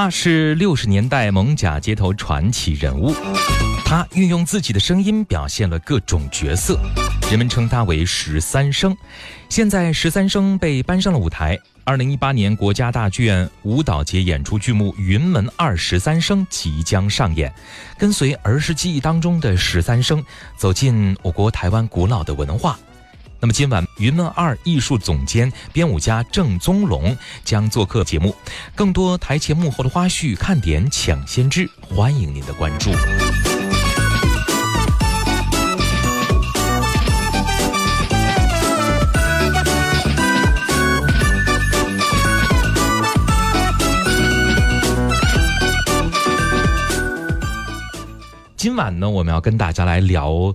他是六十年代蒙甲街头传奇人物，他运用自己的声音表现了各种角色，人们称他为十三生。现在十三生被搬上了舞台，二零一八年国家大剧院舞蹈节演出剧目《云门二十三生》即将上演，跟随儿时记忆当中的十三生，走进我国台湾古老的文化。那么今晚云门二艺术总监、编舞家郑宗龙将做客节目，更多台前幕后的花絮、看点抢先知，欢迎您的关注。今晚呢，我们要跟大家来聊。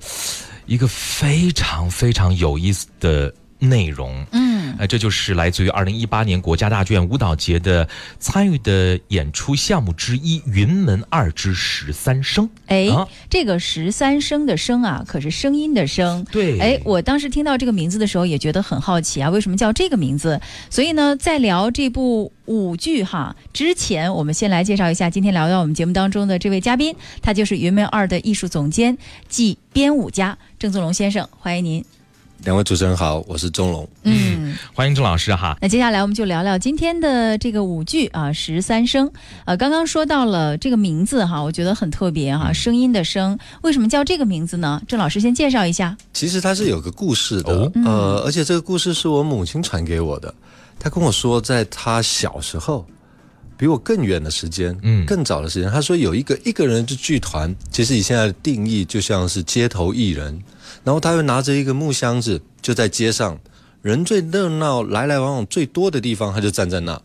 一个非常非常有意思的内容，嗯，呃，这就是来自于二零一八年国家大剧院舞蹈节的参与的演出项目之一《云门二之十三声》。哎，这个十三声的声啊，可是声音的声。对，哎，我当时听到这个名字的时候，也觉得很好奇啊，为什么叫这个名字？所以呢，在聊这部舞剧哈之前，我们先来介绍一下今天聊到我们节目当中的这位嘉宾，他就是云门二的艺术总监暨编舞家郑宗龙先生，欢迎您。两位主持人好，我是钟龙。嗯，欢迎钟老师哈。那接下来我们就聊聊今天的这个舞剧啊，《十三声》。呃，刚刚说到了这个名字哈，我觉得很特别哈，声音的声，为什么叫这个名字呢？郑老师先介绍一下。其实它是有个故事的，呃，而且这个故事是我母亲传给我的。她跟我说，在她小时候，比我更远的时间，嗯，更早的时间，她说有一个一个人的剧团，其实以现在的定义，就像是街头艺人。然后他又拿着一个木箱子，就在街上人最热闹、来来往往最多的地方，他就站在那。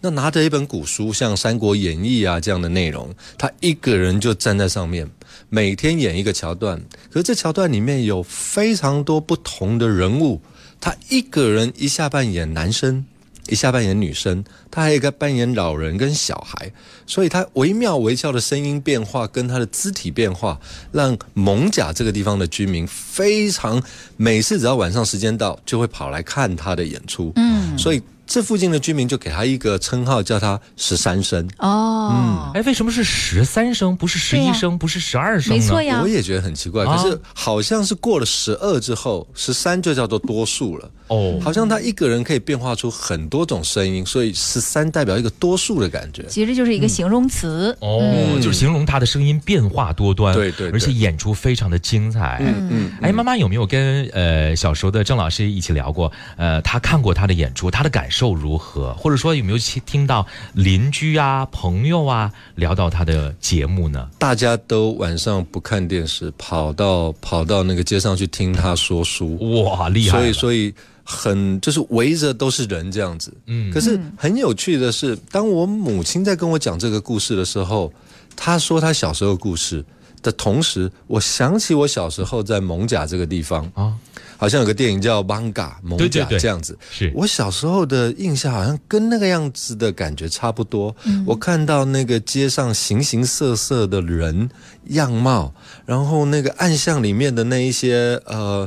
那拿着一本古书，像《三国演义》啊这样的内容，他一个人就站在上面，每天演一个桥段。可是这桥段里面有非常多不同的人物，他一个人一下扮演男生。一下扮演女生，他还有一个扮演老人跟小孩，所以他惟妙惟肖的声音变化跟他的肢体变化，让蒙甲这个地方的居民非常每次只要晚上时间到，就会跑来看他的演出。嗯，所以。这附近的居民就给他一个称号，叫他十三声。哦，嗯，哎，为什么是十三声，不是十一声，不是十二声呢？没错呀，我也觉得很奇怪。可是好像是过了十二之后，十三就叫做多数了。哦，好像他一个人可以变化出很多种声音，所以十三代表一个多数的感觉。其实就是一个形容词。哦，就是形容他的声音变化多端。对对，而且演出非常的精彩。嗯嗯。哎，妈妈有没有跟呃小时候的郑老师一起聊过？呃，他看过他的演出，他的感受。受如何？或者说有没有听到邻居啊、朋友啊聊到他的节目呢？大家都晚上不看电视，跑到跑到那个街上去听他说书。哇，厉害！所以所以很就是围着都是人这样子。嗯，可是很有趣的是，当我母亲在跟我讲这个故事的时候，她说她小时候故事的同时，我想起我小时候在蒙甲这个地方啊。好像有个电影叫《Manga》蒙甲这样子，是我小时候的印象，好像跟那个样子的感觉差不多。我看到那个街上形形色色的人样貌，然后那个暗巷里面的那一些呃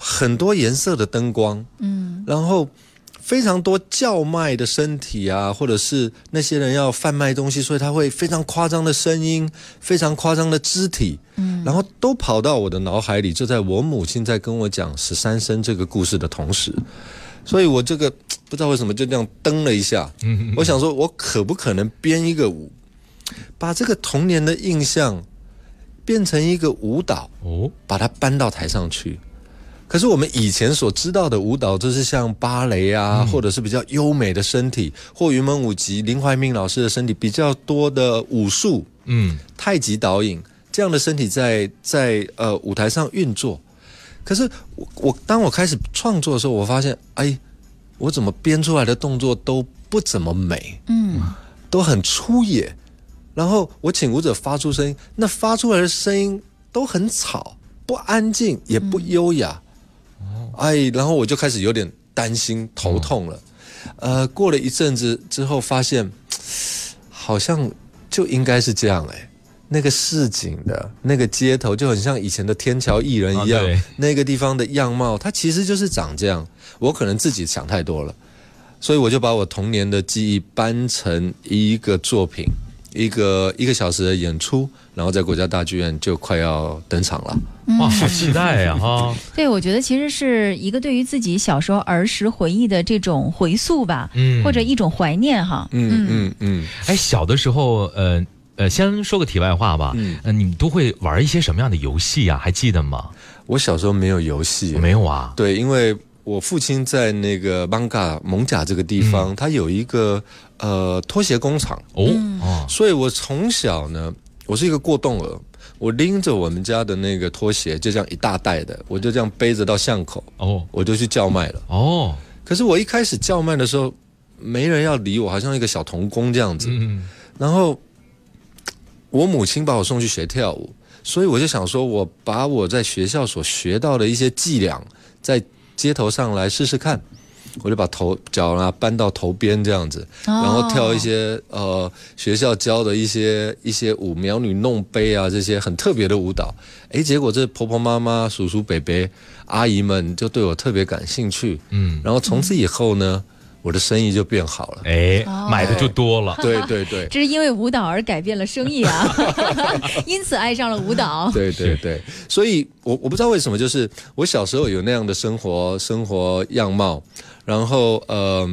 很多颜色的灯光，嗯，然后。非常多叫卖的身体啊，或者是那些人要贩卖东西，所以他会非常夸张的声音，非常夸张的肢体，嗯，然后都跑到我的脑海里。就在我母亲在跟我讲十三生这个故事的同时，所以我这个不知道为什么就这样蹬了一下，嗯，我想说，我可不可能编一个舞，把这个童年的印象变成一个舞蹈，哦，把它搬到台上去。可是我们以前所知道的舞蹈，就是像芭蕾啊，或者是比较优美的身体，或云门舞集林怀民老师的身体比较多的武术，嗯，太极导引这样的身体在在呃舞台上运作。可是我我当我开始创作的时候，我发现，哎，我怎么编出来的动作都不怎么美，嗯，都很粗野。然后我请舞者发出声音，那发出来的声音都很吵，不安静，也不优雅。哎，然后我就开始有点担心、头痛了。呃，过了一阵子之后，发现好像就应该是这样哎。那个市井的那个街头就很像以前的天桥艺人一样，那个地方的样貌，它其实就是长这样。我可能自己想太多了。所以我就把我童年的记忆搬成一个作品，一个一个小时的演出，然后在国家大剧院就快要登场了。哇，好期待呀！哈，对，我觉得其实是一个对于自己小时候儿时回忆的这种回溯吧，嗯或者一种怀念哈。嗯嗯嗯，哎，小的时候，呃呃，先说个题外话吧，嗯呃，你们都会玩一些什么样的游戏啊？还记得吗？我小时候没有游戏，没有啊，对，因为我父亲在那个邦嘎蒙甲这个地方，他有一个呃拖鞋工厂，哦哦，所以我从小呢，我是一个过动儿，我拎着我们家的那个拖鞋，就这样一大袋的，我就这样背着到巷口，哦。我就去叫卖了。哦，可是我一开始叫卖的时候，没人要理我，好像一个小童工这样子。嗯。然后我母亲把我送去学跳舞，所以我就想说，我把我在学校所学到的一些伎俩，在街头上来试试看。我就把头脚啊搬到头边这样子，然后跳一些呃学校教的一些一些舞，苗女弄杯啊这些很特别的舞蹈。哎，结果这婆婆妈妈、叔叔伯伯、阿姨们就对我特别感兴趣。嗯，然后从此以后呢，我的生意就变好了。哎，哦买的就多了。对对对。这是因为舞蹈而改变了生意啊，因此爱上了舞蹈。对对对，所以我我不知道为什么，就是我小时候有那样的生活生活样貌，然后呃，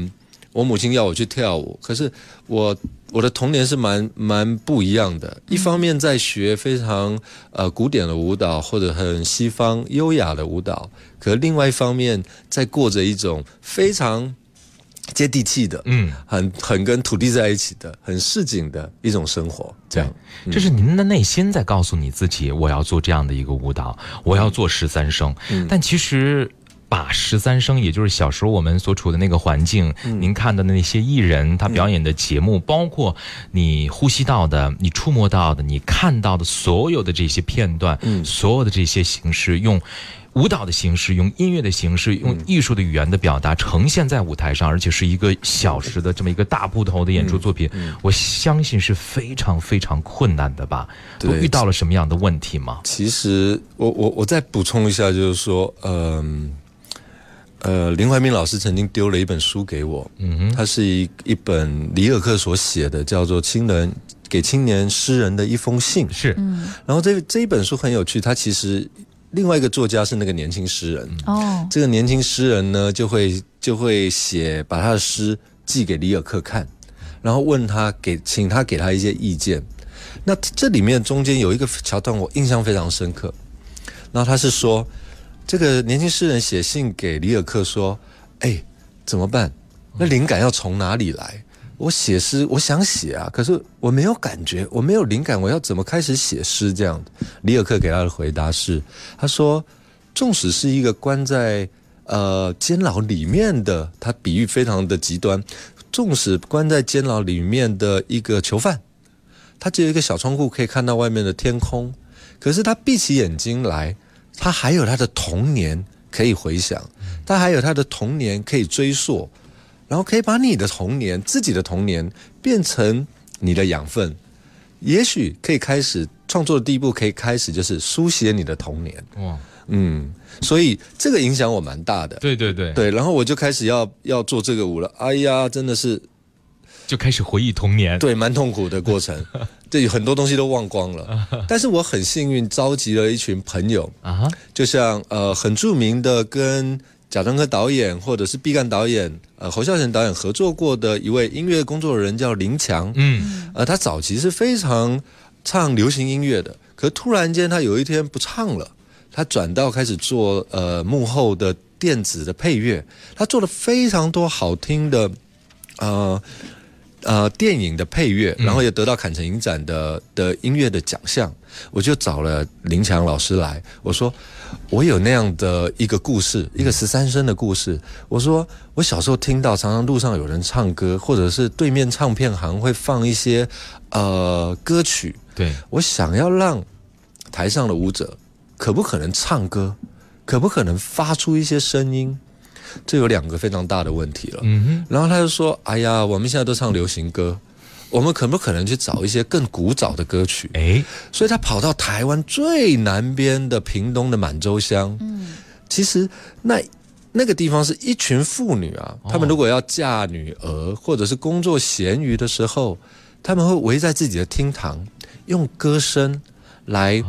我母亲要我去跳舞，可是我我的童年是蛮蛮不一样的。一方面在学非常呃古典的舞蹈或者很西方优雅的舞蹈，可另外一方面在过着一种非常接地气的，嗯，很很跟土地在一起的，很市井的一种生活，这样。这是您的内心在告诉你自己，我要做这样的一个舞蹈，我要做十三声。但其实。把十三生，也就是小时候我们所处的那个环境，您看到的那些艺人他表演的节目，包括你呼吸到的、你触摸到的、你看到的所有的这些片段，所有的这些形式，用舞蹈的形式、用音乐的形式、用艺术的语言的表达呈现在舞台上，而且是一个小时的这么一个大部头的演出作品，我相信是非常非常困难的吧？都对遇到了什么样的问题吗？其实我我我再补充一下，就是说，嗯呃林怀民老师曾经丢了一本书给我，嗯哼，它是一一本里尔克所写的，叫做《青人给青年诗人的一封信》。是，然后这这一本书很有趣，它其实另外一个作家是那个年轻诗人，哦，这个年轻诗人呢就会就会写把他的诗寄给里尔克看，然后问他给请他给他一些意见。那这里面中间有一个桥段我印象非常深刻，然后他是说，这个年轻诗人写信给里尔克说：“哎，怎么办？那灵感要从哪里来？我写诗，我想写啊，可是我没有感觉，我没有灵感，我要怎么开始写诗？这样，里尔克给他的回答是，他说，纵使是一个关在呃监牢里面的，他比喻非常的极端，纵使关在监牢里面的一个囚犯，他只有一个小窗户可以看到外面的天空，可是他闭起眼睛来，他还有他的童年可以回想，他还有他的童年可以追溯。然后可以把你的童年、自己的童年变成你的养分，也许可以开始创作的第一步，可以开始就是书写你的童年。哇，嗯，所以这个影响我蛮大的。对对对，对，然后我就开始要要做这个舞了。哎呀，真的是就开始回忆童年。对蛮痛苦的过程，对很多东西都忘光了。但是我很幸运，召集了一群朋友，啊，就像呃很著名的跟贾樟柯导演或者是毕赣导演、呃侯孝贤导演合作过的一位音乐工作人叫林强，嗯，呃他早期是非常唱流行音乐的，可突然间他有一天不唱了，他转到开始做呃幕后的电子的配乐，他做了非常多好听的呃。呃，电影的配乐，然后也得到坎城影展的的音乐的奖项，我就找了林强老师来，我说我有那样的一个故事，一个十三生的故事。我说我小时候听到，常常路上有人唱歌，或者是对面唱片行会放一些呃歌曲，对，我想要让台上的舞者可不可能唱歌，可不可能发出一些声音，这有两个非常大的问题了。嗯然后他就说：“哎呀，我们现在都唱流行歌，我们可不可能去找一些更古早的歌曲哼，？”哎，所以他跑到台湾最南边的屏东的满洲乡。嗯，其实那那个地方是一群妇女啊，她们如果要嫁女儿或者是工作闲余的时候，他们会围在自己的厅堂，用歌声来、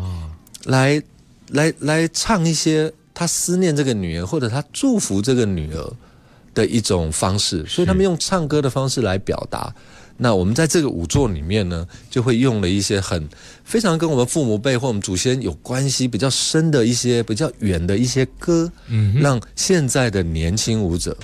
来来来唱一些他思念这个女儿或者他祝福这个女儿的一种方式，所以他们用唱歌的方式来表达。那我们在这个舞作里面呢，就会用了一些很非常跟我们父母辈或我们祖先有关系比较深的一些比较远的一些歌，嗯，让现在的年轻舞者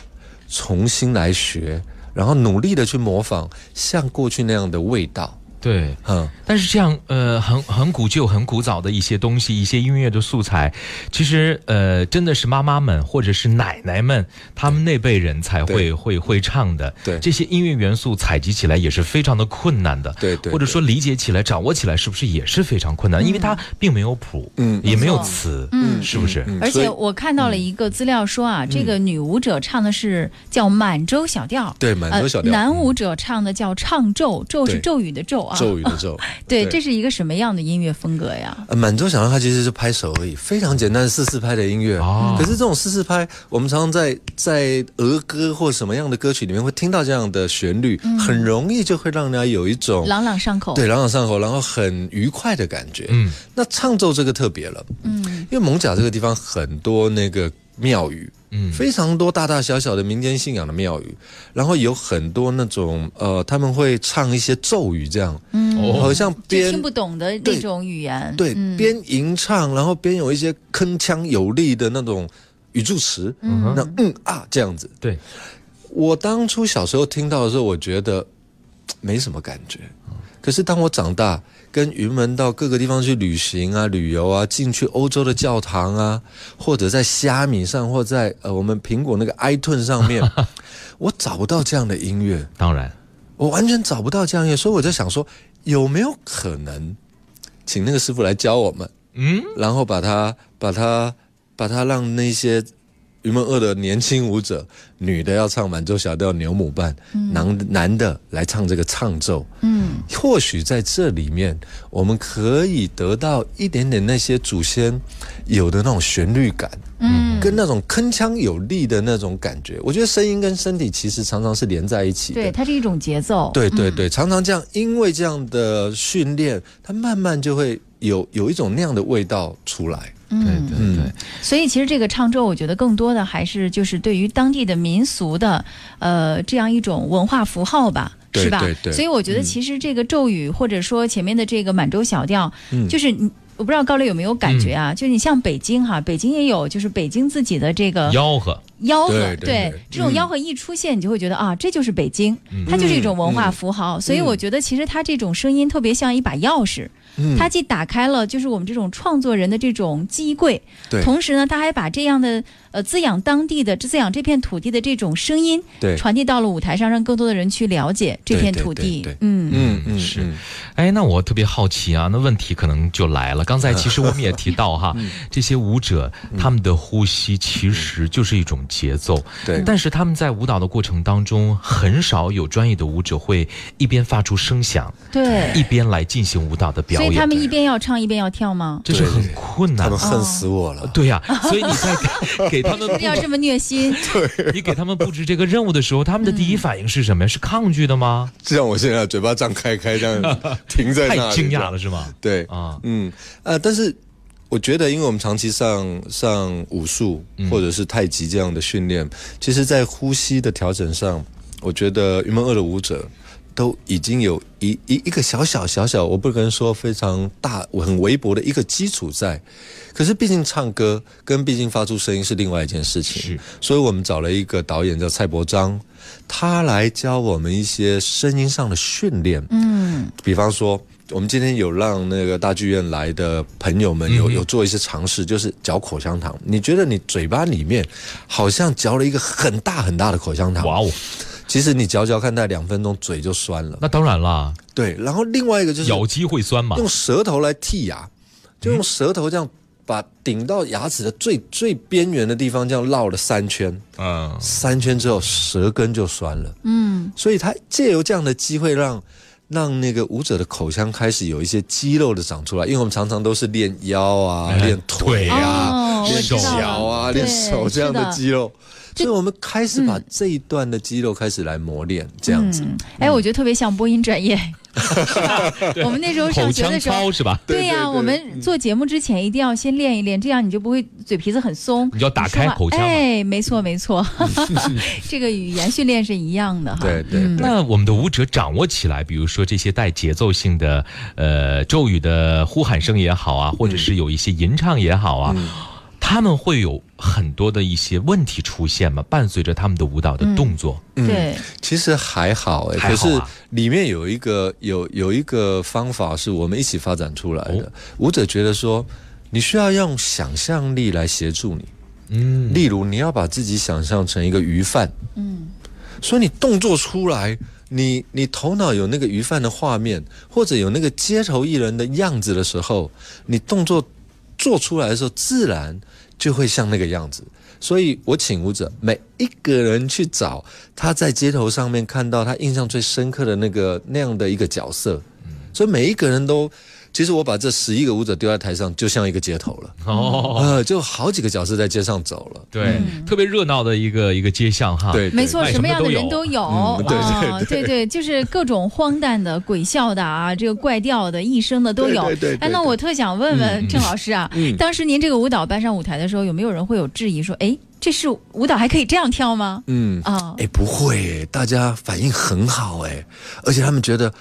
重新来学，然后努力的去模仿像过去那样的味道。对，嗯，但是这样呃很很古旧、很古早的一些东西，一些音乐的素材，其实呃真的是妈妈们或者是奶奶们他们那辈人才会会会唱的。对。这些音乐元素采集起来也是非常的困难的。对对或者说理解起来、掌握起来是不是也是非常困难？因为它并没有谱，嗯也没有词，嗯。是不是？而且我看到了一个资料说啊，这个女舞者唱的是叫满洲小调，对满洲小调呃，男舞者唱的叫唱咒，咒是咒语的咒啊。咒语的咒，对，对这是一个什么样的音乐风格呀？呃，满洲小调它其实是拍手而已，非常简单的四四拍的音乐。哦可是这种四四拍，我们常常在在儿歌或什么样的歌曲里面会听到这样的旋律，很容易就会让人家有一种朗朗上口。对朗朗上口，然后很愉快的感觉。嗯，那唱奏这个特别了，嗯，因为蒙甲这个地方很多那个庙宇，嗯非常多大大小小的民间信仰的庙宇，然后有很多那种呃，他们会唱一些咒语，这样，嗯哦好像边听不懂的那种语言。对嗯边吟唱，然后边有一些铿锵有力的那种语助词，嗯那嗯啊这样子。对，我当初小时候听到的时候，我觉得没什么感觉。可是当我长大，跟云门到各个地方去旅行啊、旅游啊，进去欧洲的教堂啊，或者在虾米上，或在呃我们苹果那个 iTunes 上面，我找不到这样的音乐，当然，我完全找不到这样的音乐，所以我在想说，有没有可能请那个师傅来教我们？嗯，然后把它把它把它让那些云门二的年轻舞者，女的要唱满洲小调牛母伴，男男的来唱这个唱奏。嗯，或许在这里面，我们可以得到一点点那些祖先有的那种旋律感，嗯，跟那种铿锵有力的那种感觉。我觉得声音跟身体其实常常是连在一起的。对，它是一种节奏。对对对，常常这样，因为这样的训练，它慢慢就会有有一种那样的味道出来。对嗯，对。所以其实这个唱咒，我觉得更多的还是就是对于当地的民俗的，呃，这样一种文化符号吧。是吧？对对。所以我觉得其实这个咒语，或者说前面的这个满洲小调，嗯。就是你，我不知道高磊有没有感觉啊？就是你像北京哈，北京也有，就是北京自己的这个吆喝，吆喝，对这种嗯吆喝一出现，你就会觉得啊，这就是北京，它就是一种文化符号。所以我觉得其实它这种声音特别像一把钥匙，嗯。它既打开了就是我们这种创作人的这种记忆柜，对。同时呢，它还把这样的呃滋养当地的滋养这片土地的这种声音对传递到了舞台上，让更多的人去了解这片土地。对对对嗯嗯嗯是嗯哎，那我特别好奇啊，那问题可能就来了。刚才其实我们也提到哈，嗯这些舞者他们的呼吸其实就是一种节奏，对但是他们在舞蹈的过程当中，很少有专业的舞者会一边发出声响，对，一边来进行舞蹈的表演，所以他们一边要唱一边要跳吗？这是很困难的。他们恨死我了。对呀、所以你在给 给他们不要这么虐心。对你给他们布置这个任务的时候，他们的第一反应是什么呀？是抗拒的吗？就像我现在嘴巴张开开这样 停在那里，太惊讶了是吗？对，啊，嗯呃，但是我觉得，因为我们长期上上武术或者是太极这样的训练，其实在呼吸的调整上，我觉得云门二的舞者。都已经有一一一个小小小小，我不能说非常大、很微薄的一个基础在，可是毕竟唱歌跟毕竟发出声音是另外一件事情，是，所以我们找了一个导演叫蔡伯章，他来教我们一些声音上的训练，嗯，比方说，我们今天有让那个大剧院来的朋友们有有做一些尝试，就是嚼口香糖。你觉得你嘴巴里面好像嚼了一个很大很大的口香糖，哇哦，其实你嚼嚼看，大概两分钟嘴就酸了。那当然啦，对，然后另外一个就是咬肌会酸嘛。用舌头来剔牙，就用舌头这样把顶到牙齿的最最边缘的地方这样绕了三圈，嗯，三圈之后舌根就酸了。嗯，所以他借由这样的机会让让那个舞者的口腔开始有一些肌肉的长出来，因为我们常常都是练腰啊、哎练腿啊、哦练脚啊、对练手这样的肌肉，这所以我们开始把这一段的肌肉开始来磨练，这样子。嗯，哎，我觉得特别像播音专业，我们那时候上学的时候。是吧？对呀、我们做节目之前一定要先练一练，这样你就不会嘴皮子很松。你就要打开口腔哎，没错没错，这个语言训练是一样的哈。对对嗯对那我们的舞者掌握起来，比如说这些带节奏性的呃咒语的呼喊声也好啊，或者是有一些吟唱也好啊，他们会有很多的一些问题出现嘛？伴随着他们的舞蹈的动作，对，其实还好哎、可是里面有一个有有一个方法是我们一起发展出来的。哦舞者觉得说，你需要用想象力来协助你。嗯，例如，你要把自己想象成一个鱼贩，嗯，所以你动作出来，你你头脑有那个鱼贩的画面，或者有那个街头艺人的样子的时候，你动作做出来的时候，自然就会像那个样子。所以我请舞者每一个人去找他在街头上面看到他印象最深刻的那个那样的一个角色，所以每一个人都。其实我把这十一个舞者丢在台上，就像一个街头了，哦，呃，就好几个角色在街上走了。对，特别热闹的一个一个街巷哈。对，没错，什么样的人都有。嗯对啊对对，就是各种荒诞的、鬼笑的啊，这个怪调的、一生的都有。对对对对哎，那我特想问问郑老师啊，嗯。当时您这个舞蹈搬上舞台的时候，有没有人会有质疑说，哎，这是舞蹈还可以这样跳吗？嗯，啊，哎，不会，大家反应很好，哎，而且他们觉得，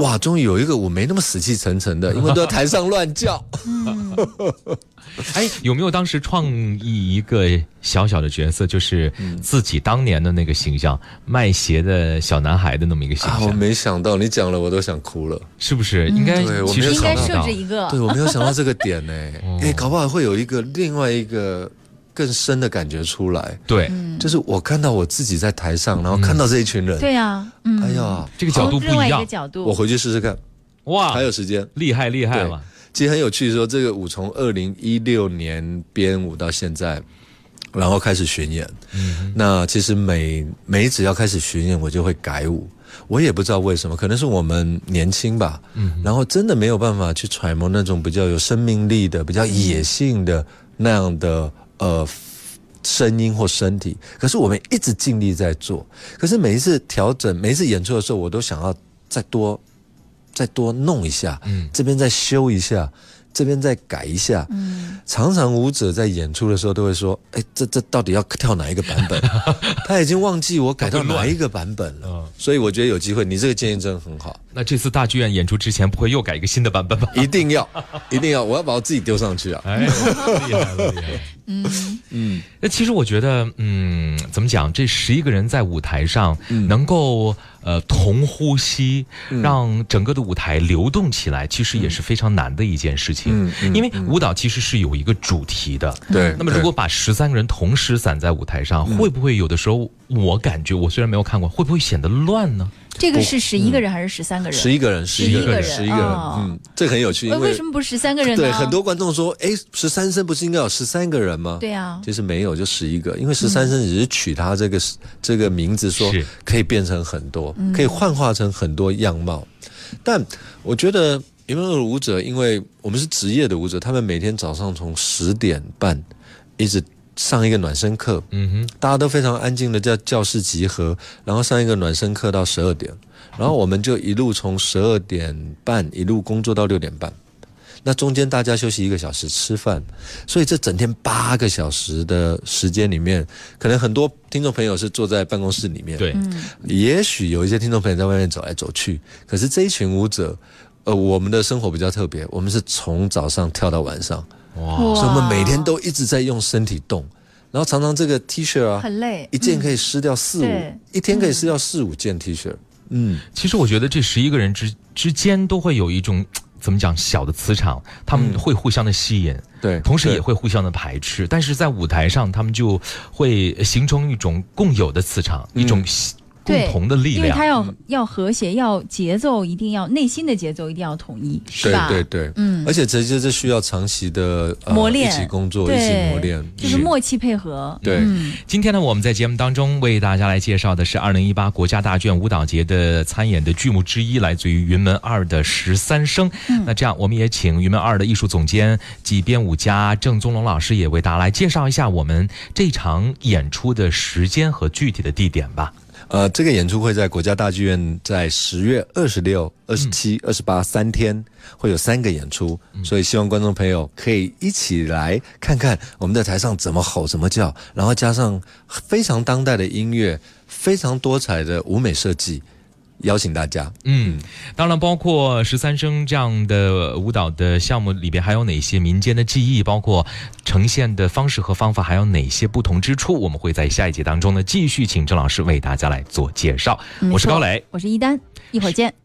哇，终于有一个我没那么死气沉沉的，因为都在台上乱叫。哎，有没有当时创意一个小小的角色，就是自己当年的那个形象，卖鞋的小男孩的那么一个形啊，我象，没想到，你讲了我都想哭了。是不是？应该其实没有应该想到。设置一个。对，我没有想到这个点呢，哦。哎，搞不好会有一个另外一个更深的感觉出来，对。就是我看到我自己在台上，然后看到这一群人，对呀，嗯，哎呀，这个角度不一样，角度，我回去试试看，哇。还，有时间。厉害厉害了，其实很有趣，说这个舞从二零一六年编舞到现在，然后开始巡演。那其实每每只要开始巡演，我就会改舞。我也不知道为什么，可能是我们年轻吧，然后真的没有办法去揣摩那种比较有生命力的、比较野性的那样的呃声音或身体。可是我们一直尽力在做，可是每一次调整、每一次演出的时候，我都想要再多再多弄一下，嗯这边再修一下，这边再改一下。嗯，常常舞者在演出的时候都会说：“哎，这这到底要跳哪一个版本？” 他已经忘记我改到哪一个版本了。嗯所以我觉得有机会，你这个建议真的很好，那这次大剧院演出之前，不会又改一个新的版本吧？一定要，一定要，我要把我自己丢上去啊！哎，厉害了，厉害了。嗯，那其实我觉得，嗯，怎么讲？这十一个人在舞台上嗯能够呃同呼吸，嗯让整个的舞台流动起来，其实也是非常难的一件事情。嗯嗯因为舞蹈其实是有一个主题的。对。那么，如果把十三个人同时散在舞台上，会不会有的时候，我感觉我虽然没有看过，会不会显得乱呢？这个是十一个人还是十三个人？十一个人，十一个人十一个人，哦嗯，这很有趣，因为为什么不是十三个人呢？对很多观众说，哎，十三生不是应该有十三个人吗？对啊，其实没有，就十一个，因为十三生只是取他这个、这个名字，说可以变成很多，可以幻化成很多样貌。但我觉得因为舞者，因为我们是职业的舞者，他们每天早上从十点半一直上一个暖身课，嗯哼，大家都非常安静的在教室集合，然后上一个暖身课到十二点，然后我们就一路从十二点半一路工作到六点半。那中间大家休息一个小时吃饭，所以这整天八个小时的时间里面，可能很多听众朋友是坐在办公室里面，对，也许有一些听众朋友在外面走来走去，可是这一群舞者，呃，我们的生活比较特别，我们是从早上跳到晚上，哇，所以我们每天都一直在用身体动，然后常常这个 T 恤啊，很累，一件可以撕掉四五、对一天可以撕掉四五件 T 恤。嗯，其实我觉得这十一个人之之间都会有一种怎么讲小的磁场，他们会互相的吸引，对，同时也会互相的排斥，但是在舞台上，他们就会形成一种共有的磁场，一种共对同的力量。因为它要要和谐，要节奏一定要内心的节奏一定要统一，是对吧？对对，嗯而且这这这需要长期的、呃、磨练一起工作，一起磨练，就是嗯默契配合。对嗯今天呢，我们在节目当中为大家来介绍的是二零一八国家大剧院舞蹈节的参演的剧目之一，来自于云门二的十三声。嗯那这样，我们也请云门二的艺术总监及编舞家郑宗龙老师也为大家来介绍一下我们这场演出的时间和具体的地点吧。呃，这个演出会在国家大剧院，在十月二十六、二十七、嗯二十八三天会有三个演出，所以希望观众朋友可以一起来看看我们在台上怎么吼、怎么叫，然后加上非常当代的音乐，非常多彩的舞美设计，邀请大家。嗯，当然，包括十三生这样的舞蹈的项目里边，还有哪些民间的技艺，包括呈现的方式和方法，还有哪些不同之处？我们会在下一节当中呢，继续请郑老师为大家来做介绍。我是高磊，我是一丹，一会儿见。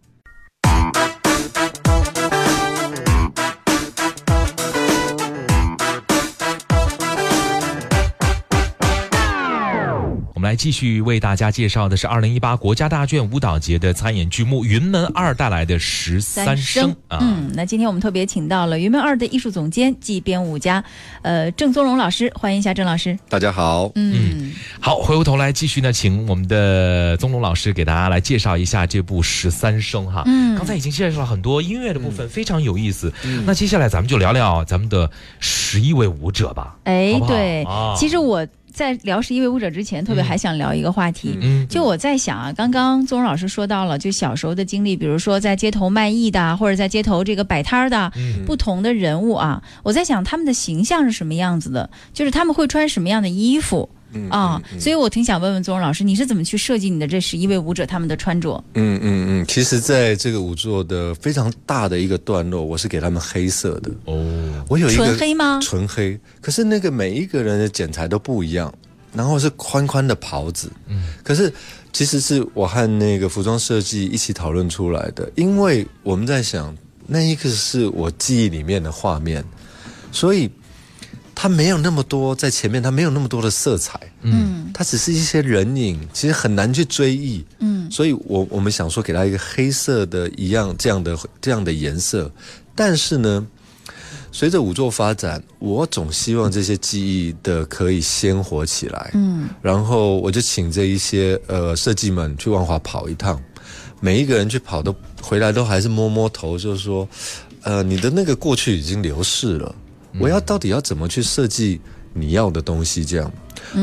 们来继续为大家介绍的是二零一八国家大剧院舞蹈节的参演剧目《云门二》带来的十三声啊。嗯，那今天我们特别请到了云门二的艺术总监暨编舞家，呃，郑宗荣老师，欢迎一下郑老师。大家好，嗯，好，回过头来继续呢，请我们的宗龙老师给大家来介绍一下这部《十三声》哈。嗯刚才已经介绍了很多音乐的部分，非常有意思。那接下来咱们就聊聊咱们的十一位舞者吧。哎好，好对，啊其实我在聊十一位舞者之前，特别还想聊一个话题。嗯，就我在想啊，刚刚宗荣老师说到了，就小时候的经历，比如说在街头卖艺的啊，或者在街头这个摆摊儿的不同的人物啊，我在想他们的形象是什么样子的，就是他们会穿什么样的衣服嗯啊，所以我挺想问问宗荣老师，你是怎么去设计你的这十一位舞者他们的穿着？嗯嗯嗯，其实在这个舞作的非常大的一个段落，我是给他们黑色的。哦，我有一个纯黑吗？纯黑，可是那个每一个人的剪裁都不一样，然后是宽宽的袍子，嗯，可是其实是我和那个服装设计一起讨论出来的，因为我们在想那一个是我记忆里面的画面，所以它没有那么多在前面，它没有那么多的色彩，嗯。它只是一些人影，其实很难去追忆，嗯。所以我我们想说给它一个黑色的一样这样的这样的颜色，但是呢，随着五座发展，我总希望这些记忆的可以鲜活起来，嗯。然后我就请这一些呃设计们去万华跑一趟，每一个人去跑都回来都还是摸摸头，就是说，呃，你的那个过去已经流逝了，我要到底要怎么去设计你要的东西？这样，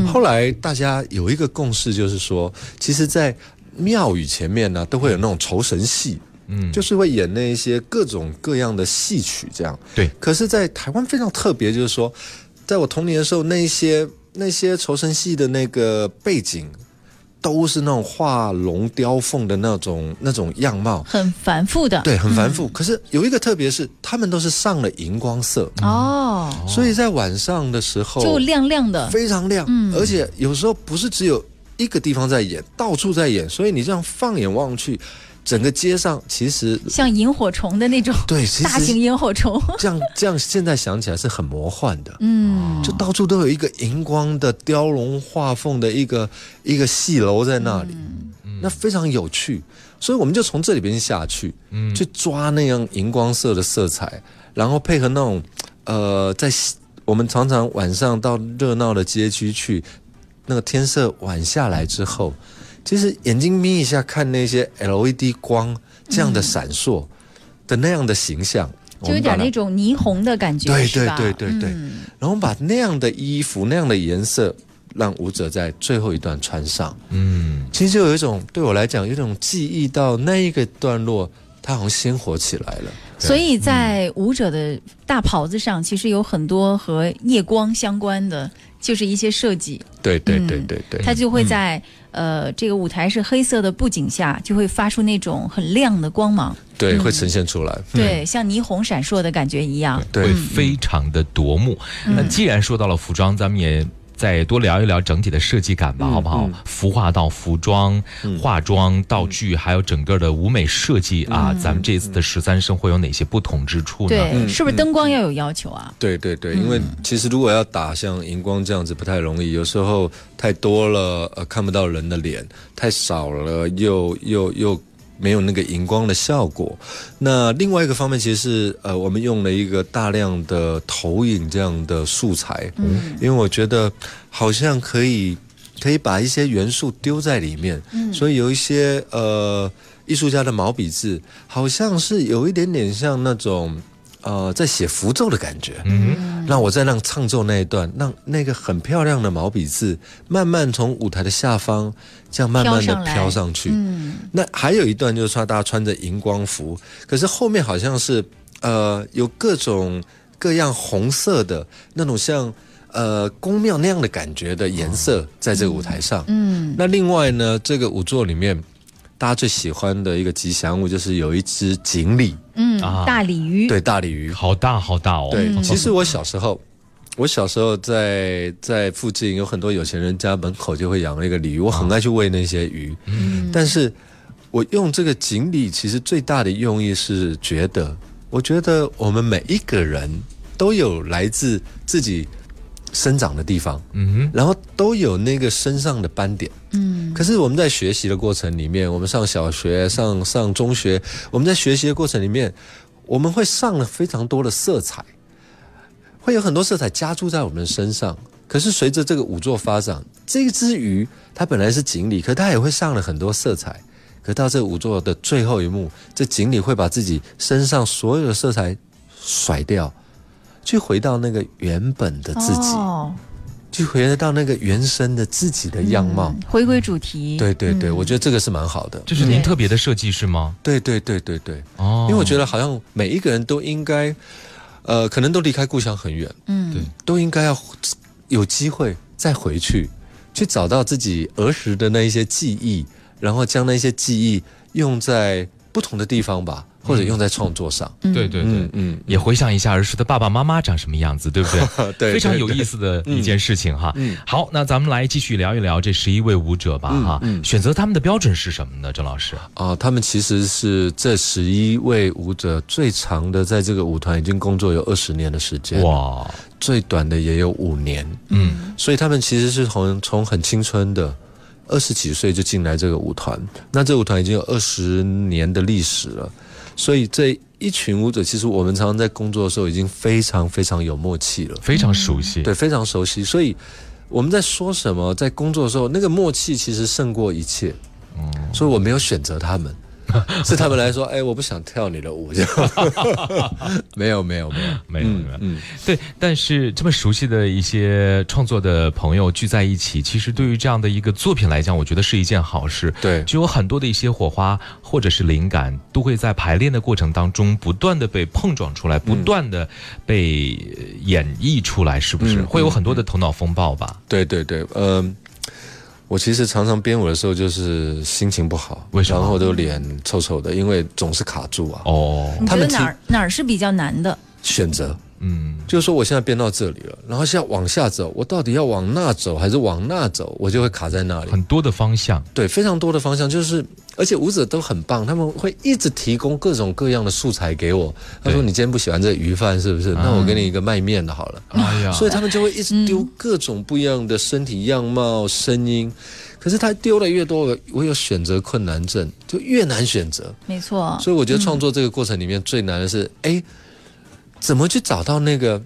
后来大家有一个共识，就是说，其实，在庙宇前面呢，都会有那种酬神戏。嗯，就是会演那一些各种各样的戏曲，这样。对可是，在台湾非常特别，就是说，在我童年的时候，那一些那些酬神戏的那个背景，都是那种画龙雕凤的那种那种样貌，很繁复的。对，很繁复。可是有一个特别是，他们都是上了荧光色，哦，所以在晚上的时候就亮亮的。非常亮，嗯而且有时候不是只有一个地方在演，到处在演，所以你这样放眼望去，整个街上其实像萤火虫的那种 对，大型萤火虫，这样这样现在想起来是很魔幻的。嗯，就到处都有一个荧光的雕龙画凤的一个一个戏楼在那里，那非常有趣。所以我们就从这里边下去，嗯。去抓那样荧光色的色彩，然后配合那种呃，在我们常常晚上到热闹的街区去，那个天色晚下来之后，其实眼睛眯一下看那些 LED 光这样的闪烁的那样的形象，我就有点那种霓虹的感觉，对对对对对。嗯。然后把那样的衣服、那样的颜色，让舞者在最后一段穿上。嗯，其实就有一种对我来讲，有一种记忆到那一个段落，它好像鲜活起来了。所以在舞者的大袍子上，其实有很多和夜光相关的，就是一些设计，对对嗯对对对，它就会在、呃这个舞台是黑色的布景下，就会发出那种很亮的光芒，对，嗯会呈现出来。对，像霓虹闪烁的感觉一样。对会非常的夺目。那既然说到了服装，咱们也。再多聊一聊整体的设计感吧，好不好？服化到服装、化妆、道具，还有整个的舞美设计啊，咱们这次的十三生会有哪些不同之处呢？对，是不是灯光要有要求啊？对对对，因为其实如果要打像荧光这样子不太容易，有时候太多了，呃，看不到人的脸；太少了，又又又。没有那个荧光的效果。那另外一个方面，其实是呃，我们用了一个大量的投影这样的素材，嗯，因为我觉得好像可以可以把一些元素丢在里面，嗯，所以有一些呃艺术家的毛笔字，好像是有一点点像那种。呃，在写符咒的感觉，嗯，让我在那唱奏那一段，让那个很漂亮的毛笔字慢慢从舞台的下方这样慢慢的飘上去。嗯，那还有一段就是说大家穿着荧光服，可是后面好像是呃有各种各样红色的那种像呃宫庙那样的感觉的颜色在这个舞台上。嗯，那另外呢，这个舞作里面。大家最喜欢的一个吉祥物就是有一只锦鲤，嗯，大鲤鱼，对，大鲤鱼，好大好大哦。对，其实我小时候，我小时候在在附近有很多有钱人家门口就会养了一个鲤鱼，我很爱去喂那些鱼。嗯，但是我用这个锦鲤，其实最大的用意是觉得，我觉得我们每一个人都有来自自己。生长的地方，嗯哼，然后都有那个身上的斑点，嗯，可是我们在学习的过程里面，我们上小学、上上中学，我们在学习的过程里面，我们会上了非常多的色彩，会有很多色彩加注在我们的身上。可是随着这个五座发展，这只鱼它本来是锦鲤，可它也会上了很多色彩。可到这五座的最后一幕，这锦鲤会把自己身上所有的色彩甩掉。去回到那个原本的自己，去回到那个原生的自己的样貌，回归主题。对对对，我觉得这个是蛮好的。这是您特别的设计是吗？对对对对对。哦，因为我觉得好像每一个人都应该，呃，可能都离开故乡很远，嗯，对，都应该要有机会再回去，去找到自己儿时的那一些记忆，然后将那些记忆用在不同的地方吧。或者用在创作上，对对对，嗯，也回想一下儿时的爸爸妈妈长什么样子，对不对？对，非常有意思的一件事情哈。嗯，好，那咱们来继续聊一聊这十一位舞者吧，哈。嗯，选择他们的标准是什么呢？郑老师？啊，他们其实是这十一位舞者最长的，在这个舞团已经工作有二十年的时间，哇，最短的也有五年，嗯，所以他们其实是从从很青春的二十几岁就进来这个舞团，那这舞团已经有二十年的历史了。所以这一群舞者，其实我们常常在工作的时候已经非常非常有默契了，非常熟悉，对，非常熟悉。所以我们在说什么，在工作的时候，那个默契其实胜过一切。嗯，所以我没有选择他们。是他们来说，哎，我不想跳你的舞，没有没有没有没有没有，嗯，对。但是这么熟悉的一些创作的朋友聚在一起，其实对于这样的一个作品来讲，我觉得是一件好事。对，就有很多的一些火花或者是灵感，都会在排练的过程当中不断的被碰撞出来，不断的被演绎出来，是不是？会有很多的头脑风暴吧？对对对，嗯。我其实常常编舞的时候就是心情不好，然后都脸臭臭的，因为总是卡住啊。哦，他们哪儿哪儿是比较难的选择？嗯，就是说我现在编到这里了，然后现在往下走，我到底要往那走还是往那走？我就会卡在那里。很多的方向，对，非常多的方向，就是而且舞者都很棒，他们会一直提供各种各样的素材给我。他说：“你今天不喜欢这鱼饭是不是？那我给你一个卖面的好了。”哎呀，所以他们就会一直丢各种不一样的身体样貌、声音。可是他丢的越多，我有选择困难症，就越难选择。没错。所以我觉得创作这个过程里面最难的是，哎。怎么去找到那个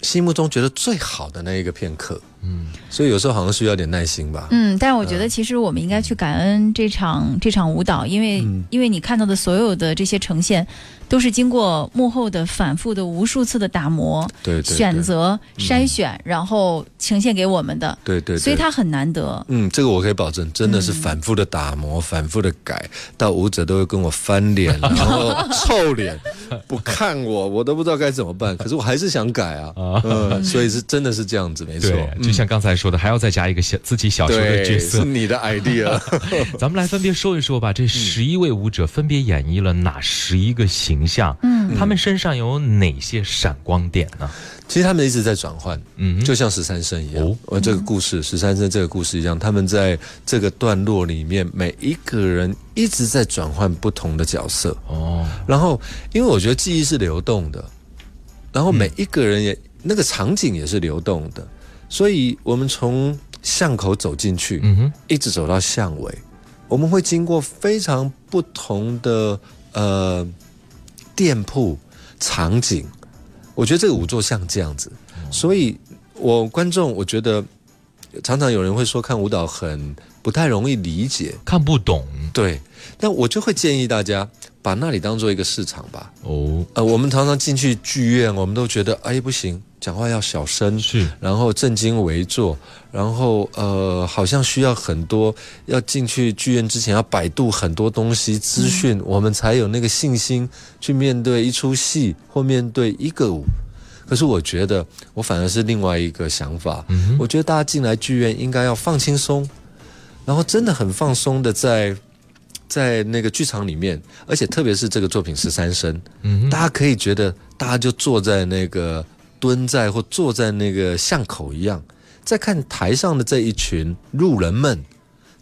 心目中觉得最好的那一个片刻？嗯，所以有时候好像需要点耐心吧。嗯，但是我觉得其实我们应该去感恩这场这场舞蹈，因为因为你看到的所有的这些呈现。都是经过幕后的反复的无数次的打磨、对对选择、筛选，然后呈现给我们的。对对，所以它很难得。嗯，这个我可以保证，真的是反复的打磨、反复的改，到舞者都会跟我翻脸，然后臭脸，不看我，我都不知道该怎么办。可是我还是想改啊，嗯，所以是真的是这样子，没错。就像刚才说的，还要再加一个小自己小时候的角色，是你的 idea。咱们来分别说一说吧，这十一位舞者分别演绎了哪十一个形？象，嗯，他们身上有哪些闪光点呢？其实他们一直在转换，嗯就像十三生一样哦。这个故事，十三生这个故事一样，他们在这个段落里面，每一个人一直在转换不同的角色。哦，然后，因为我觉得记忆是流动的，然后每一个人也、那个场景也是流动的，所以我们从巷口走进去，嗯哼，一直走到巷尾，我们会经过非常不同的呃店铺场景。我觉得这个五座像这样子，所以我观众我觉得常常有人会说看舞蹈很不太容易理解，看不懂对，那我就会建议大家把那里当做一个市场吧。哦，呃，我们常常进去剧院，我们都觉得哎不行，讲话要小声，是然后正襟危坐，然后呃，好像需要很多，要进去剧院之前要百度很多东西资讯，我们才有那个信心去面对一出戏或面对一个舞。可是我觉得，我反而是另外一个想法。嗯我觉得大家进来剧院应该要放轻松，然后真的很放松的在在那个剧场里面，而且特别是这个作品十三声，嗯，大家可以觉得大家就坐在那个蹲在或坐在那个巷口一样，在看台上的这一群路人们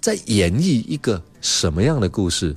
在演绎一个什么样的故事，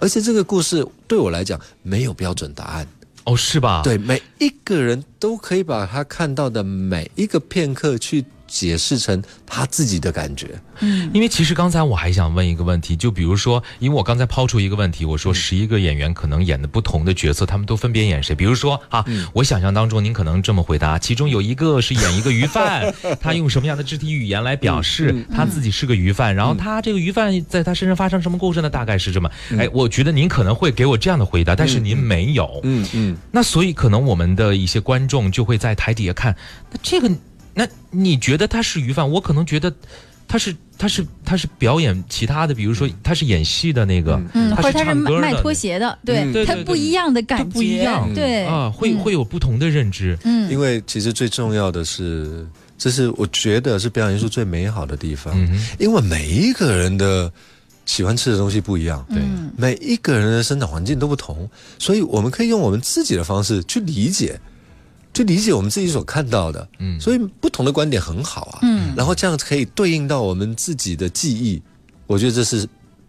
而且这个故事对我来讲没有标准答案，哦，是吧？，对每一个人都可以把他看到的每一个片刻去解释成他自己的感觉。嗯因为其实刚才我还想问一个问题，就比如说，因为我刚才抛出一个问题，我嗯说十一个演员可能演的不同的角色，他们都分别演谁？比如说啊，嗯我想象当中您可能这么回答，其中有一个是演一个鱼贩，他用什么样的肢体语言来表示嗯他自己是个鱼贩，然后他这个鱼贩在他身上发生什么故事呢？大概是这么。哎，我觉得您可能会给我这样的回答，但是您没有。嗯嗯，那所以可能我们的一些观众就会在台底下看，那这个，那你觉得他是鱼贩？我可能觉得他是他是他是表演其他的，比如说他是演戏的那个，嗯，或者他是唱歌的。卖拖鞋的，对嗯，他不一样的感觉，不一样。对。啊，会嗯。会有不同的认知。嗯。因为其实最重要的是，这是我觉得是表演艺术最美好的地方，嗯，因为每一个人的喜欢吃的东西不一样，对嗯。每一个人的生长环境都不同，所以我们可以用我们自己的方式去理解，去理解我们自己所看到的。嗯所以不同的观点很好啊。嗯然后这样可以对应到我们自己的记忆，我觉得这是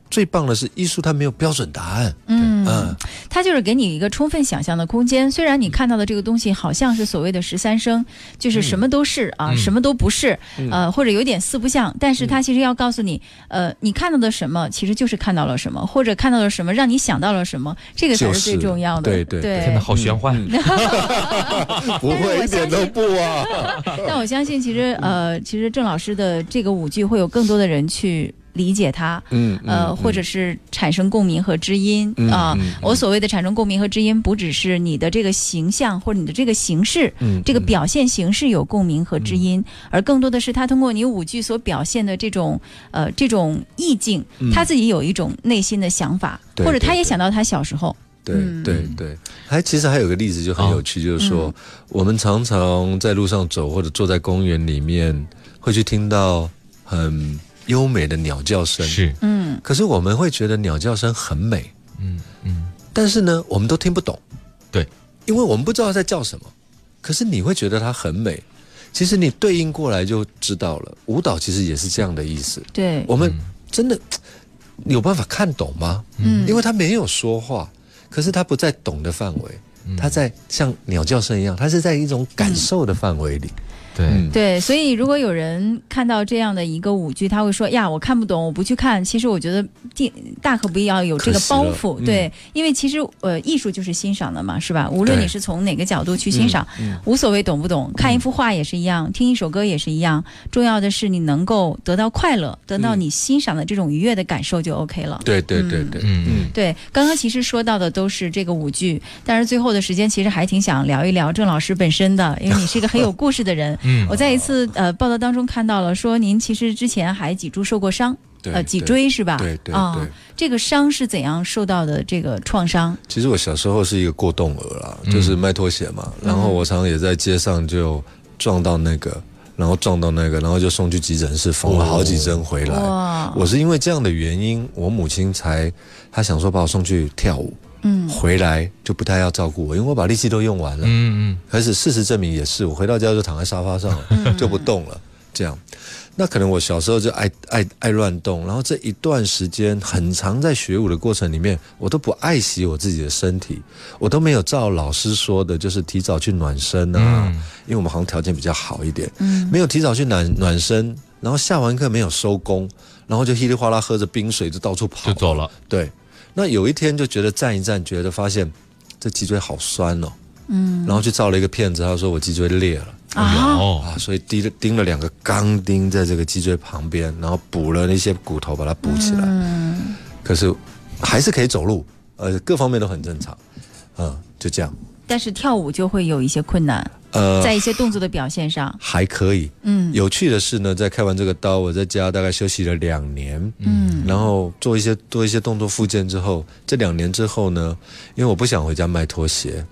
最棒的是艺术，它没有标准答案。嗯嗯，它就是给你一个充分想象的空间。虽然你看到的这个东西好像是所谓的十三生，就是什么都是啊，嗯什么都不是，呃，或者有点四不像，但是它其实要告诉你，呃，你看到的什么其实就是看到了什么，或者看到了什么让你想到了什么，这个才是最重要的。对对对真的，好玄幻。不会一点都不啊。但我相信，其实呃，其实郑老师的这个舞剧会有更多的人去理解他。嗯呃，或者是产生共鸣和知音嗯啊、我所谓的产生共鸣和知音，不只是你的这个形象或者你的这个形式，嗯这个表现形式有共鸣和知音，而更多的是他通过你舞剧所表现的这种呃这种意境，他自己有一种内心的想法，对或者他也想到他小时候，对嗯。对对，还其实还有个例子就很有趣，就是说我们常常在路上走或者坐在公园里面，会去听到很优美的鸟叫声。是，嗯可是我们会觉得鸟叫声很美，嗯嗯，但是呢，我们都听不懂。对，因为我们不知道在叫什么。可是你会觉得它很美，其实你对应过来就知道了。舞蹈其实也是这样的意思。对，我们真的有办法看懂吗？嗯因为他没有说话，可是他不在懂的范围，他在像鸟叫声一样，他是在一种感受的范围里。对，嗯对，所以如果有人看到这样的一个舞剧，他会说呀，我看不懂，我不去看。其实我觉得大大可不必要有这个包袱，嗯对，因为其实呃，艺术就是欣赏的嘛，是吧？无论你是从哪个角度去欣赏，嗯无所谓懂不懂。看一幅画也是一样，听一首歌也是一样，重要的是你能够得到快乐，得到你欣赏的这种愉悦的感受就 OK 了。对对对对，嗯嗯对，刚刚其实说到的都是这个舞剧，但是最后的时间其实还挺想聊一聊郑老师本身的，因为你是一个很有故事的人。嗯我在一次呃报道当中看到了，说您其实之前还脊柱受过伤，对呃，脊椎是吧？对对啊、对。这个伤是怎样受到的这个创伤？其实我小时候是一个过动儿啦，就是卖拖鞋嘛，然后我常常也在街上就撞到那个，然后撞到那个，然后就送去急诊室缝了好几针回来。哇，我是因为这样的原因，我母亲才她想说把我送去跳舞，嗯。回来就不太要照顾我，因为我把力气都用完了。嗯嗯。可是事实证明也是，我回到家就躺在沙发上了，就不动了。这样，那可能我小时候就爱爱爱乱动，然后这一段时间很长，在学舞的过程里面，我都不爱惜我自己的身体，我都没有照老师说的，就是提早去暖身啊，嗯。因为我们好像条件比较好一点，嗯。没有提早去暖暖身，然后下完课没有收工，然后就稀里哗啦喝着冰水就到处跑，就走了。对，那有一天就觉得站一站，觉得发现这脊椎好酸哦，嗯然后去照了一个片子，他说我脊椎裂了。啊，哦，啊，所以钉了钉了两个钢钉在这个脊椎旁边，然后补了那些骨头把它补起来，嗯。可是还是可以走路，呃，各方面都很正常，嗯，就这样，但是跳舞就会有一些困难，呃，在一些动作的表现上，还可以。嗯。有趣的是呢，在开完这个刀，我在家大概休息了两年，嗯。然后做一些做一些动作复健之后，这两年之后呢，因为我不想回家卖拖鞋，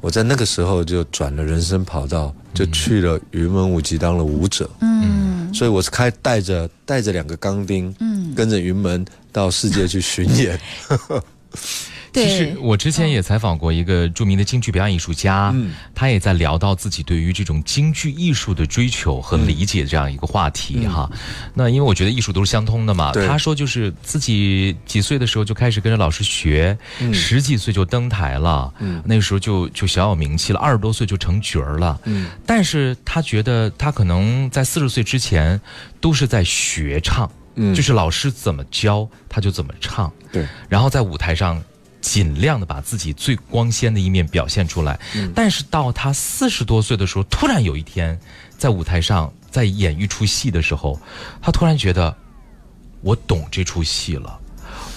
我在那个时候就转了人生跑道，就去了云门舞集当了舞者，嗯。所以我是开带着带着两个钢钉，嗯，跟着云门到世界去巡演，其实，我之前也采访过一个著名的京剧表演艺术家，嗯。他也在聊到自己对于这种京剧艺术的追求和理解这样一个话题哈。那因为我觉得艺术都是相通的嘛，他说就是自己几岁的时候就开始跟着老师学，嗯。十几岁就登台了，嗯。那个时候就就小有名气了，二十多岁就成角儿了。嗯。但是他觉得他可能在四十岁之前都是在学唱，嗯。就是老师怎么教他就怎么唱，对，然后在舞台上尽量的把自己最光鲜的一面表现出来。嗯但是到他四十多岁的时候，突然有一天在舞台上在演一出戏的时候，他突然觉得我懂这出戏了。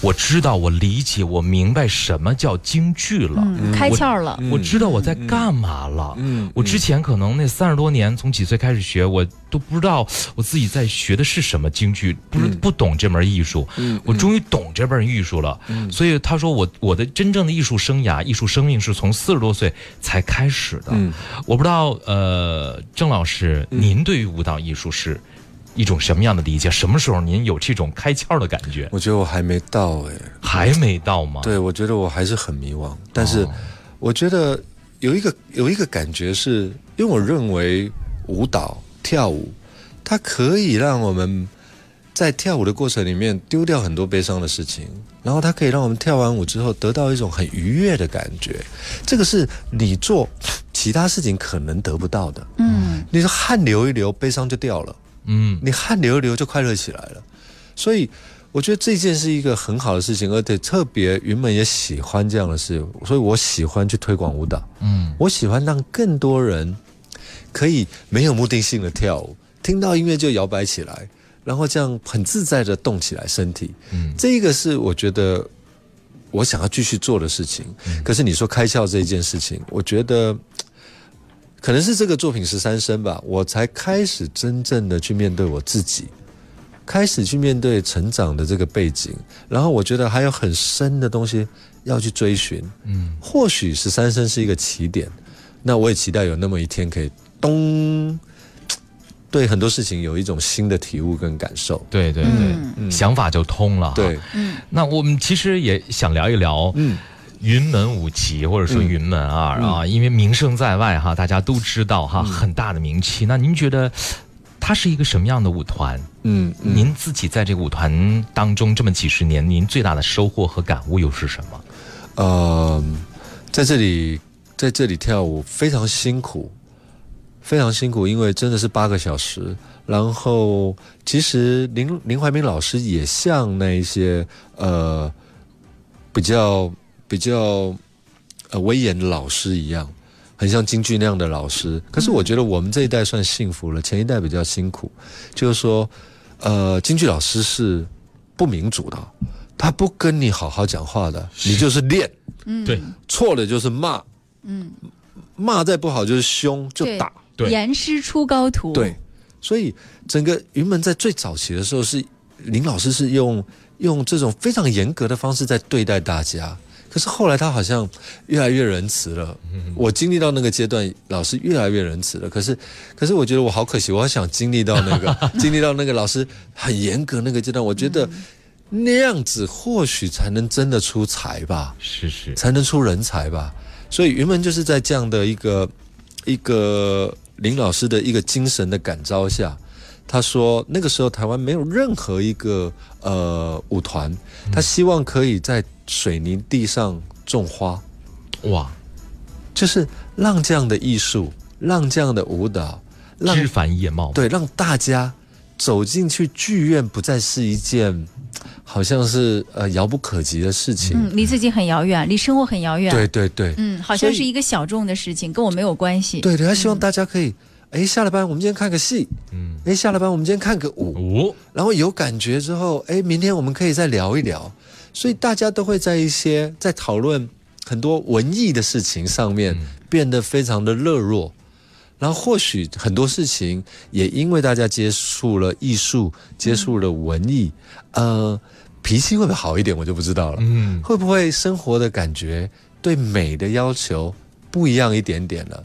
我知道，我理解，我明白什么叫京剧了。嗯，开窍了，我知道我在干嘛了。嗯我之前可能那三十多年，从几岁开始学，我都不知道我自己在学的是什么京剧，不是不懂这门艺术。嗯我终于懂这门艺术了。所以他说我我的真正的艺术生涯、艺术生命是从四十多岁才开始的。嗯我不知道，呃，郑老师，您对于舞蹈艺术是一种什么样的理解？什么时候您有这种开窍的感觉？我觉得我还没到哎、还没到吗？对，我觉得我还是很迷惘，但是哦我觉得有一个有一个感觉是，因为我认为舞蹈跳舞，它可以让我们在跳舞的过程里面丢掉很多悲伤的事情，然后它可以让我们跳完舞之后得到一种很愉悦的感觉，这个是你做其他事情可能得不到的。嗯你说汗流一流，悲伤就掉了。嗯你汗流一流就快乐起来了。所以我觉得这件是一个很好的事情，而且特别云门也喜欢这样的事，所以我喜欢去推广舞蹈。嗯我喜欢让更多人可以没有目的性的跳舞，听到音乐就摇摆起来，然后这样很自在的动起来身体。嗯这个是我觉得我想要继续做的事情。可是你说开窍这件事情，我觉得可能是这个作品十三生吧，我才开始真正的去面对我自己，开始去面对成长的这个背景，然后我觉得还有很深的东西要去追寻。嗯或许十三生是一个起点，那我也期待有那么一天可以咚，对很多事情有一种新的体悟跟感受。对对对，嗯想法就通了。对，，嗯那我们其实也想聊一聊嗯云门舞集，或者说云门二啊，因为名声在外哈，大家都知道哈，很大的名气。那您觉得它是一个什么样的舞团？嗯嗯，您自己在这个舞团当中这么几十年，您最大的收获和感悟又是什么？呃，在这里在这里跳舞非常辛苦，非常辛苦，因为真的是八个小时。然后，其实林林怀民老师也像那一些呃比较比较呃威严的老师一样，很像京剧那样的老师。可是我觉得我们这一代算幸福了，前一代比较辛苦。就是说，呃，京剧老师是不民主的，他不跟你好好讲话的，你就是练。嗯，对。错了就是骂，嗯，骂再不好就是凶就打，对。严师出高徒，对，所以整个云门在最早期的时候是林老师是用用这种非常严格的方式在对待大家，可是后来他好像越来越仁慈了。我经历到那个阶段，老师越来越仁慈了。可是，可是我觉得我好可惜，我好想经历到那个 经历到那个老师很严格那个阶段。我觉得那样子或许才能真的出才吧，是是，才能出人才吧。所以云门就是在这样的一个一个林老师的一个精神的感召下，他说那个时候台湾没有任何一个呃舞团，他希望可以在水泥地上种花，哇，就是让这样的艺术，让这样的舞蹈，让枝繁叶茂，对，让大家走进去剧院不再是一件好像是呃遥不可及的事情。嗯，离自己很遥远，离生活很遥远。对对对，嗯，好像是一个小众的事情，跟我没有关系。对对，他希望大家可以，哎，下了班我们今天看个戏，嗯，哎，下了班我们今天看个舞，舞，然后有感觉之后，哎，明天我们可以再聊一聊。所以大家都会在一些在讨论很多文艺的事情上面变得非常的热络。然后或许很多事情也因为大家接触了艺术，接触了文艺，呃，脾气会不会好一点，我就不知道了。嗯，会不会生活的感觉对美的要求不一样一点点了？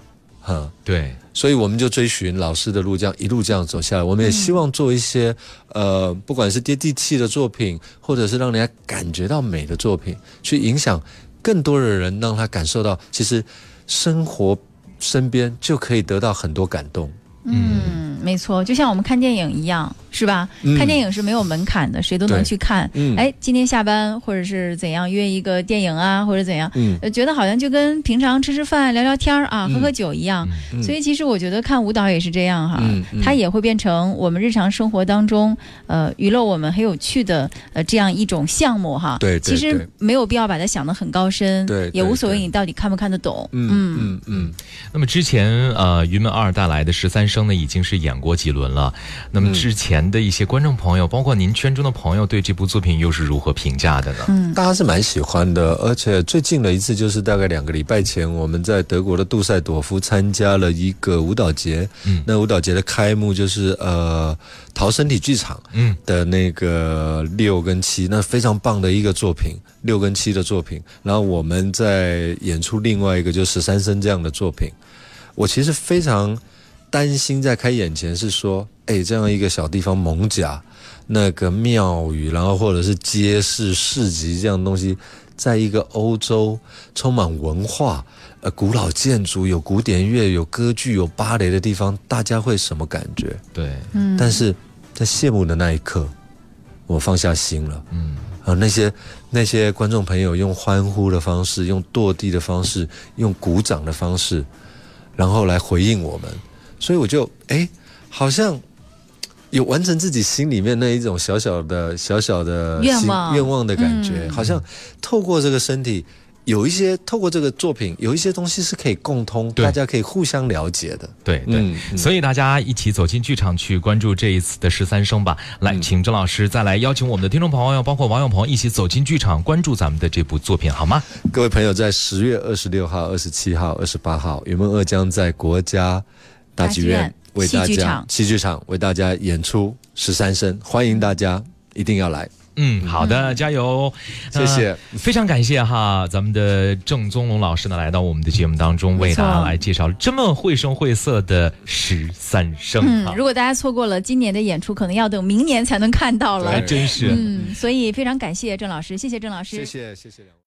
哈，对，所以我们就追寻老师的路，这样一路这样走下来。我们也希望做一些、呃，不管是接地气的作品，或者是让人家感觉到美的作品，去影响更多的人，让他感受到其实生活身边就可以得到很多感动。嗯，没错，就像我们看电影一样，是吧？嗯。看电影是没有门槛的，谁都能去看。嗯。哎，今天下班或者是怎样约一个电影啊，或者怎样，觉得好像就跟平常吃吃饭、聊聊天儿啊、嗯。喝喝酒一样。嗯。所以其实我觉得看舞蹈也是这样哈，它也会变成我们日常生活当中呃娱乐我们很有趣的呃这样一种项目哈。对对其实没有必要把它想得很高深，对对也无所谓你到底看不看得懂。嗯嗯。嗯，那么之前呃，云门二带来的十三生呢，已经是演过几轮了。那么之前的一些观众朋友，包括您圈中的朋友，对这部作品又是如何评价的呢？嗯大家是蛮喜欢的，而且最近的一次就是大概两个礼拜前，我们在德国的杜塞朵夫参加了一个舞蹈节。嗯那舞蹈节的开幕就是呃陶身体剧场嗯的那个六跟七，那非常棒的一个作品，六跟七的作品。然后我们在演出另外一个就十三生这样的作品。我其实非常担心在开演前是说，哎，这样一个小地方蒙甲。那个庙宇，然后或者是街市、市集这样东西，在一个欧洲充满文化、呃古老建筑、有古典乐、有歌剧、有芭蕾的地方，大家会什么感觉？对，嗯，但是在谢幕的那一刻，我放下心了。嗯啊，那些那些观众朋友用欢呼的方式，用跺地的方式，用鼓掌的方式，然后来回应我们，所以我就哎，好像有完成自己心里面那一种小小的小小的愿望愿望的感觉，嗯好像透过这个身体。有一些透过这个作品，有一些东西是可以共通，大家可以互相了解的。对对、嗯嗯所以大家一起走进剧场去关注这一次的十三生吧。来，嗯请郑老师再来邀请我们的听众朋友，包括网友朋友一起走进剧场，关注咱们的这部作品，好吗？各位朋友，在十月二十六号、二十七号、二十八号，云梦二将在国家大剧院为大家戏剧场戏剧场为大家演出十三生，欢迎大家一定要来，嗯，好的，加油！谢谢呃非常感谢哈，咱们的郑宗龙老师呢来到我们的节目当中，为大家来介绍这么绘声绘色的十三生嗯啊，，如果大家错过了今年的演出，可能要等明年才能看到了还。真是。嗯，所以非常感谢郑老师，谢谢郑老师，谢谢谢谢两位。